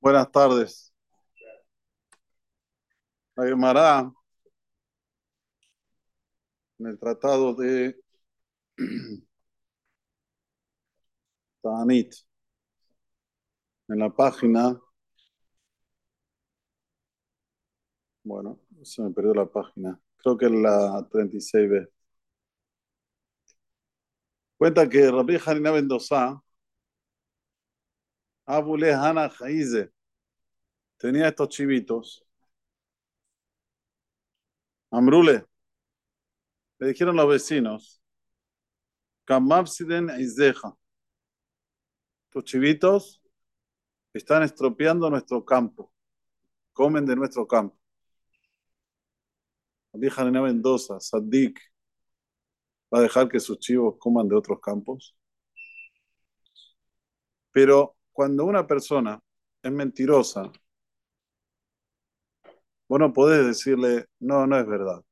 Buenas tardes. La Gemara, en el tratado de Tanit, en la página, bueno, se me perdió la página, creo que es la 36b. Cuenta que Rabbi Hanina Mendoza, Abule Hana Jaize, tenía estos chivitos. Amrule, le dijeron los vecinos, Kamapsiden Izeja, tus chivitos están estropeando nuestro campo, comen de nuestro campo. Rabbi Hanina Mendoza, Sadik, va a dejar que sus chivos coman de otros campos. Pero cuando una persona es mentirosa, vos no podés decirle, no, no es verdad.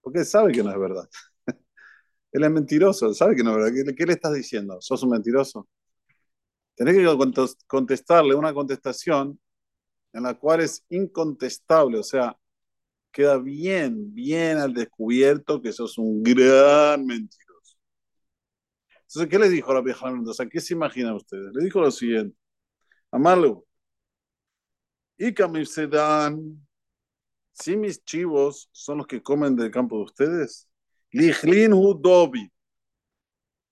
Porque él sabe que no es verdad. él es mentiroso, sabe que no es verdad. ¿Qué, qué le estás diciendo? ¿Sos un mentiroso? Tenés que contestarle una contestación en la cual es incontestable, o sea, queda bien, bien al descubierto que sos un gran mentiroso. Entonces, ¿qué le dijo la vieja Mendoza? ¿Qué se imaginan ustedes? Le dijo lo siguiente. Amarlo. Y se dan, si mis chivos son los que comen del campo de ustedes, Lijlin Hudobi,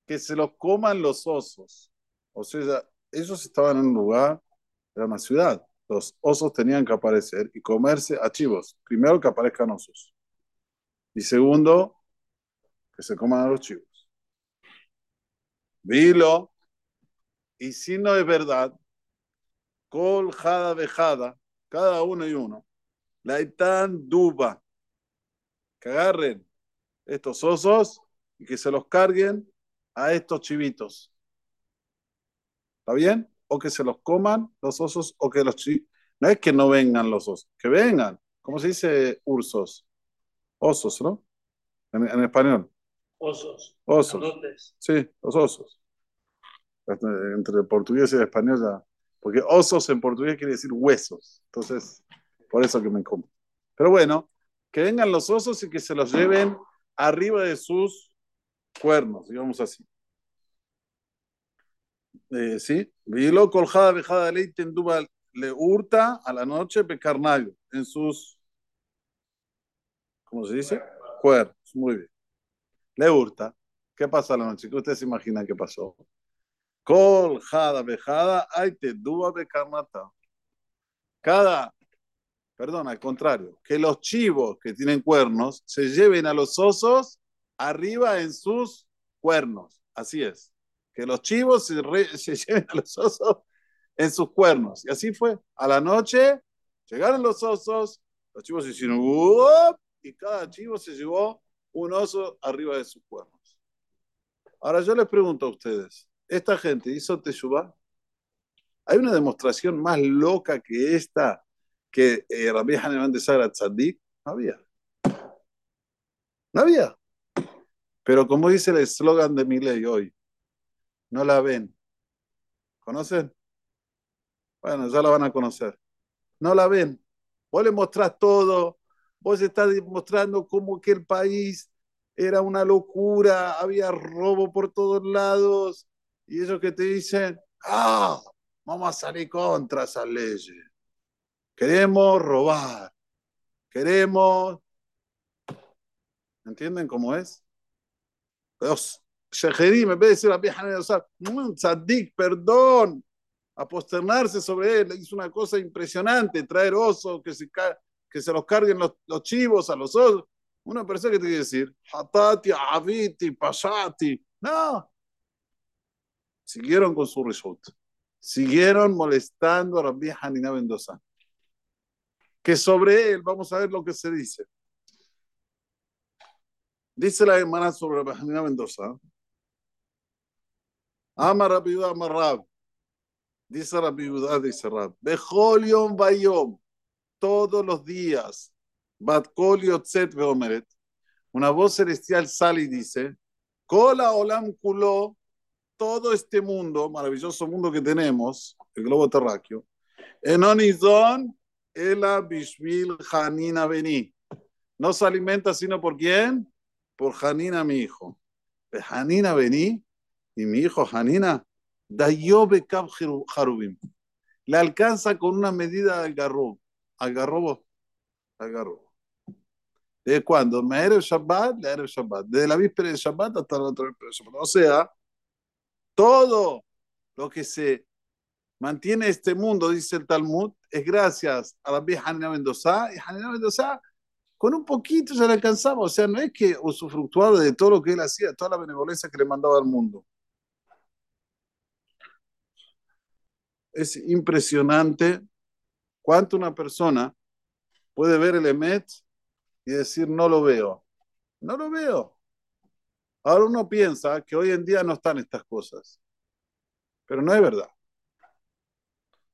que se los coman los osos. O sea, ellos estaban en un lugar, era una ciudad, los osos tenían que aparecer y comerse a chivos. Primero que aparezcan osos. Y segundo, que se coman a los chivos. Vilo. Y si no es verdad, col jada vejada, cada uno y uno. La itan duba. Que agarren estos osos y que se los carguen a estos chivitos. ¿Está bien? o que se los coman los osos o que los no es que no vengan los osos, que vengan. ¿Cómo se dice ursos? Osos, ¿no? En, en español. Osos. Osos. Grandotes. Sí, los osos. Entre el portugués y el español ya. Porque osos en portugués quiere decir huesos. Entonces, por eso que me como. Pero bueno, que vengan los osos y que se los lleven arriba de sus cuernos, digamos así. Eh, sí, vilo coljada vejada ley tenduba le hurta a la noche pecarnayo en sus, ¿cómo se dice? Cuernos, muy bien. Le hurta. ¿Qué pasa la noche? ¿Qué ustedes se imaginan qué pasó? Coljada vejada hay tenduba becarnata. Cada, perdón, al contrario, que los chivos que tienen cuernos se lleven a los osos arriba en sus cuernos. Así es que los chivos se, re, se, lleven a los osos en sus cuernos. Y así fue. A la noche llegaron los osos, los chivos se hicieron y cada chivo se llevó un oso arriba de sus cuernos. Ahora yo les pregunto a ustedes, ¿esta gente hizo Teshuvah? ¿Hay una demostración más loca que esta que eh, Rabbi Haneman de Sagra Tzadik? No había. No había. Pero como dice el eslogan de mi ley hoy, no la ven. ¿Conocen? Bueno, ya la van a conocer. No la ven. Vos le mostrás todo. Vos estás mostrando cómo que el país era una locura, había robo por todos lados. Y ellos que te dicen, ah, vamos a salir contra esas leyes. Queremos robar. Queremos... ¿Entienden cómo es? Dios, Sheherim, en vez de decir a vieja tzadik, perdón, a posternarse sobre él, hizo una cosa impresionante, traer osos, que se, que se los carguen los, los chivos a los osos. Una persona que te quiere decir, hatati, aviti, pasati. No. Siguieron con su resultado. Siguieron molestando a Rabbi Hanina Mendoza. Que sobre él, vamos a ver lo que se dice. Dice la hermana sobre Rabbi Hanina Mendoza. Ama Rabbi Amar Rab. Dice Rabbi dice Rab. Bejol yom bayom. Todos los días. Una voz celestial sale y dice, Kola olam kulo, todo este mundo, maravilloso mundo que tenemos, el globo terráqueo, Enonizón, Ela Bishvil Hanina Beni. No se alimenta sino por quién? Por Hanina, mi hijo. Hanina Beni y mi hijo Hanina, Dayobe Kab Harubim. Le alcanza con una medida de algarrobo. Algarrobo. Algarrobo. ¿De cuándo? el Shabbat, el Shabbat. Desde la víspera de Shabbat hasta la otra víspera de Shabbat. O sea, todo lo que se mantiene este mundo, dice el Talmud, es gracias a la vieja Hanina Mendoza. Y Hanina Mendoza, con un poquito ya le alcanzaba. O sea, no es que usufructuaba de todo lo que él hacía, toda la benevolencia que le mandaba al mundo. Es impresionante cuánto una persona puede ver el Emet y decir, no lo veo. No lo veo. Ahora uno piensa que hoy en día no están estas cosas, pero no es verdad.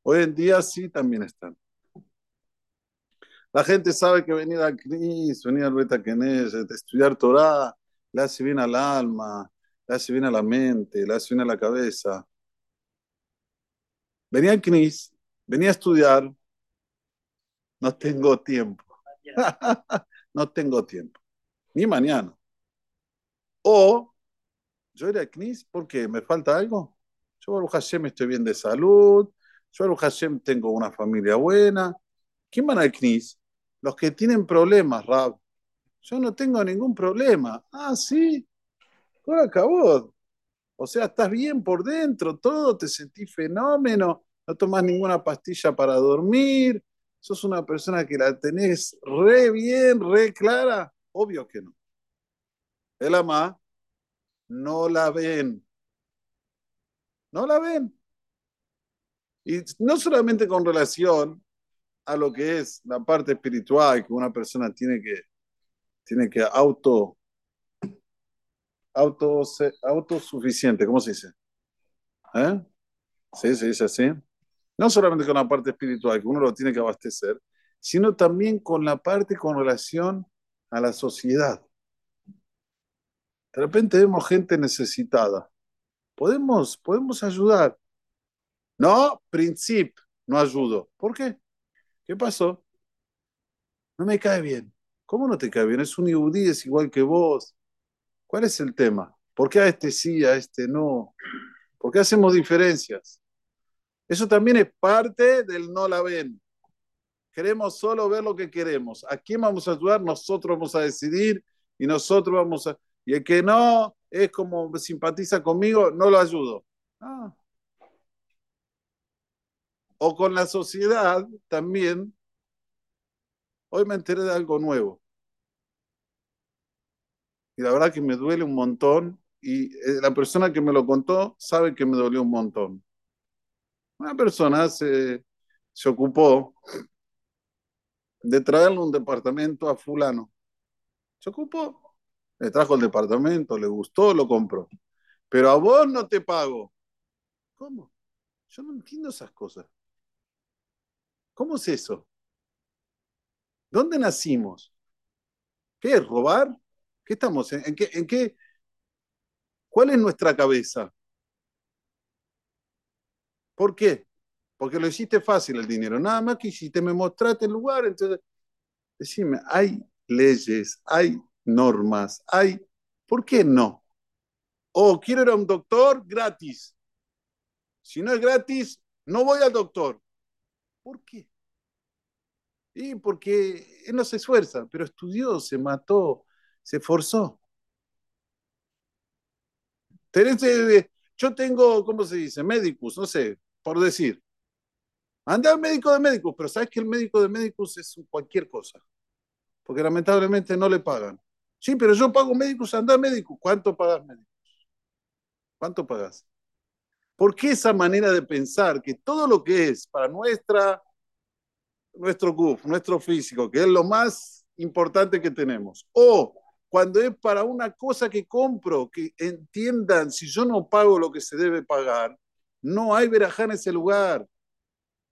Hoy en día sí también están. La gente sabe que venir a Cris, venir al Beta estudiar Torah, le hace bien al alma, le hace bien a la mente, le hace bien a la cabeza. Venía a Cris, venía a estudiar, no tengo tiempo. no tengo tiempo. Ni mañana. O yo iré a CNIS porque me falta algo. Yo, Baruch Hashem, estoy bien de salud. Yo, Baruch Hashem, tengo una familia buena. ¿Quién van al CNIS? Los que tienen problemas, Rab. Yo no tengo ningún problema. Ah, sí. Todo acabó. O sea, estás bien por dentro, todo, te sentís fenómeno, no tomas ninguna pastilla para dormir, sos una persona que la tenés re bien, re clara, obvio que no. El ama no la ven. No la ven. Y no solamente con relación a lo que es la parte espiritual que una persona tiene que, tiene que auto, auto, autosuficiente, ¿cómo se dice? ¿Eh? Sí, se dice así no solamente con la parte espiritual, que uno lo tiene que abastecer, sino también con la parte con relación a la sociedad. De repente vemos gente necesitada. Podemos, podemos ayudar. No, principio, no ayudo. ¿Por qué? ¿Qué pasó? No me cae bien. ¿Cómo no te cae bien? Es un yudí, es igual que vos. ¿Cuál es el tema? ¿Por qué a este sí, a este no? ¿Por qué hacemos diferencias? Eso también es parte del no la ven. Queremos solo ver lo que queremos. ¿A quién vamos a ayudar? Nosotros vamos a decidir y nosotros vamos a... Y el que no es como simpatiza conmigo, no lo ayudo. Ah. O con la sociedad también. Hoy me enteré de algo nuevo. Y la verdad que me duele un montón. Y eh, la persona que me lo contó sabe que me dolió un montón. Una persona se, se ocupó de traerle un departamento a fulano. Se ocupó, le trajo el departamento, le gustó, lo compró. Pero a vos no te pago. ¿Cómo? Yo no entiendo esas cosas. ¿Cómo es eso? ¿Dónde nacimos? ¿Qué es robar? ¿Qué estamos? ¿En, en qué? ¿Cuál es nuestra cabeza? ¿Por qué? Porque lo hiciste fácil el dinero. Nada más que hiciste, me mostraste el lugar. Entonces, decime, hay leyes, hay normas, hay. ¿Por qué no? O quiero ir a un doctor gratis. Si no es gratis, no voy al doctor. ¿Por qué? Y porque él no se esfuerza, pero estudió, se mató, se esforzó. Yo tengo, ¿cómo se dice? Médicos, no sé, por decir. Anda al médico de médicos, pero sabes que el médico de médicos es cualquier cosa, porque lamentablemente no le pagan. Sí, pero yo pago médicos, anda al médico. ¿Cuánto pagas médicos? ¿Cuánto pagas? ¿Por qué esa manera de pensar que todo lo que es para nuestra, nuestro CUF, nuestro físico, que es lo más importante que tenemos, o cuando es para una cosa que compro, que entiendan, si yo no pago lo que se debe pagar, no hay verajá en ese lugar.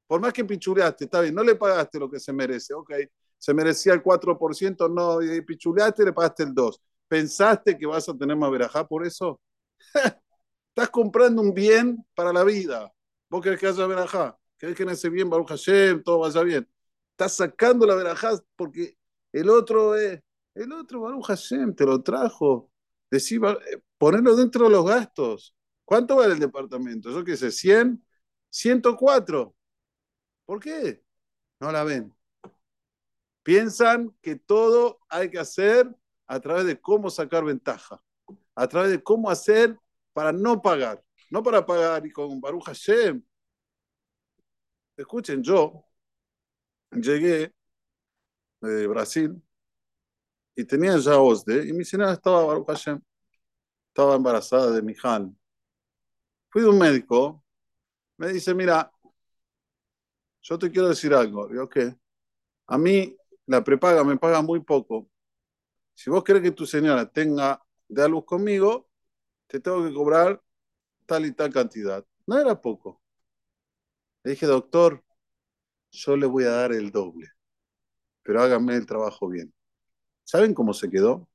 Por más que pichuleaste, está bien, no le pagaste lo que se merece, ok. Se merecía el 4%, no, y pichuleaste, le pagaste el 2%. ¿Pensaste que vas a tener más verajá por eso? Estás comprando un bien para la vida. ¿Vos querés que haya verajá? que que nace bien, Baruch Hashem, todo vaya bien. Estás sacando la verajá porque el otro es, el otro Baruch Hashem te lo trajo. Decí, ponerlo dentro de los gastos. ¿Cuánto vale el departamento? Yo qué sé, 100, 104. ¿Por qué? No la ven. Piensan que todo hay que hacer a través de cómo sacar ventaja, a través de cómo hacer para no pagar, no para pagar y con Baruch Hashem. Escuchen, yo llegué de Brasil y tenía ya OSDE y mi señora estaba Baruch Hashem, estaba embarazada de mi hija. Fui de un médico, me dice, mira, yo te quiero decir algo. Digo, ¿qué? A mí la prepaga me paga muy poco. Si vos querés que tu señora tenga de luz conmigo, te tengo que cobrar tal y tal cantidad. No era poco. Le dije, doctor, yo le voy a dar el doble, pero háganme el trabajo bien. ¿Saben cómo se quedó?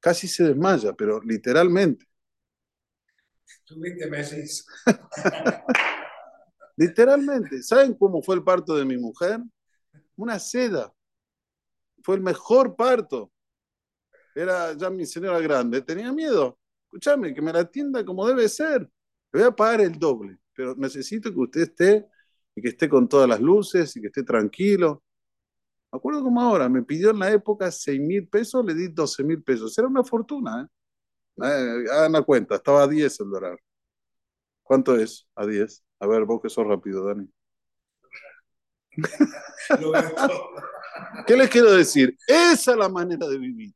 Casi se desmaya, pero literalmente. Tuviste meses. literalmente. ¿Saben cómo fue el parto de mi mujer? Una seda. Fue el mejor parto. Era ya mi señora grande. Tenía miedo. Escúchame, que me la atienda como debe ser. Le voy a pagar el doble, pero necesito que usted esté y que esté con todas las luces y que esté tranquilo. Me acuerdo como ahora, me pidió en la época 6 mil pesos, le di 12 mil pesos. Era una fortuna, ¿eh? Eh hagan la cuenta, estaba a 10 el dólar. ¿Cuánto es a 10? A ver, vos que sos rápido, Dani. ¿Qué les quiero decir? Esa es la manera de vivir.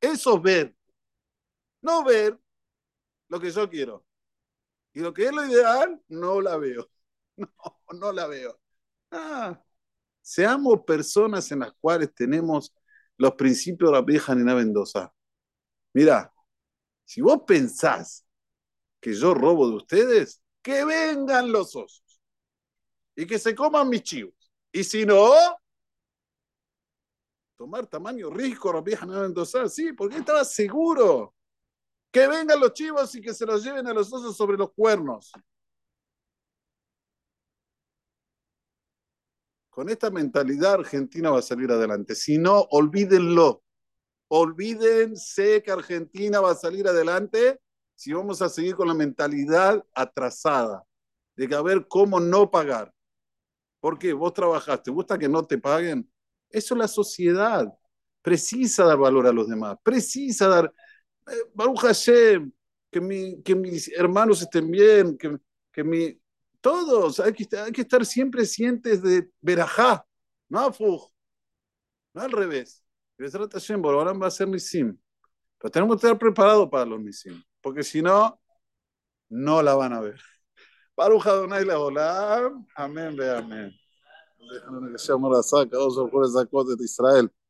Eso es ver. No ver lo que yo quiero. Y lo que es lo ideal, no la veo. No, no la veo. Ah, seamos personas en las cuales tenemos los principios de la vieja Nina Mendoza. Mira, si vos pensás que yo robo de ustedes, que vengan los osos y que se coman mis chivos. Y si no, tomar tamaño la vieja Nina Mendoza, sí, porque estaba seguro que vengan los chivos y que se los lleven a los osos sobre los cuernos. Con esta mentalidad Argentina va a salir adelante. Si no, olvídenlo. Olvídense que Argentina va a salir adelante si vamos a seguir con la mentalidad atrasada de que a ver cómo no pagar. ¿Por qué? Vos trabajaste, gusta que no te paguen? Eso es la sociedad. Precisa dar valor a los demás. Precisa dar eh, Baruch Hashem, que, mi, mis hermanos estén bien, que. Todos, hay que, hay que estar siempre sientes de verajá, no afuj, no al revés. Hashem, ahora va a ser nisim. Pero tenemos que estar preparados para los nisim, porque si no, no la van a ver. Baruch Adonai la Olam, amén, ve amén. Que sea morazá, cada dos por esa cosa de Israel.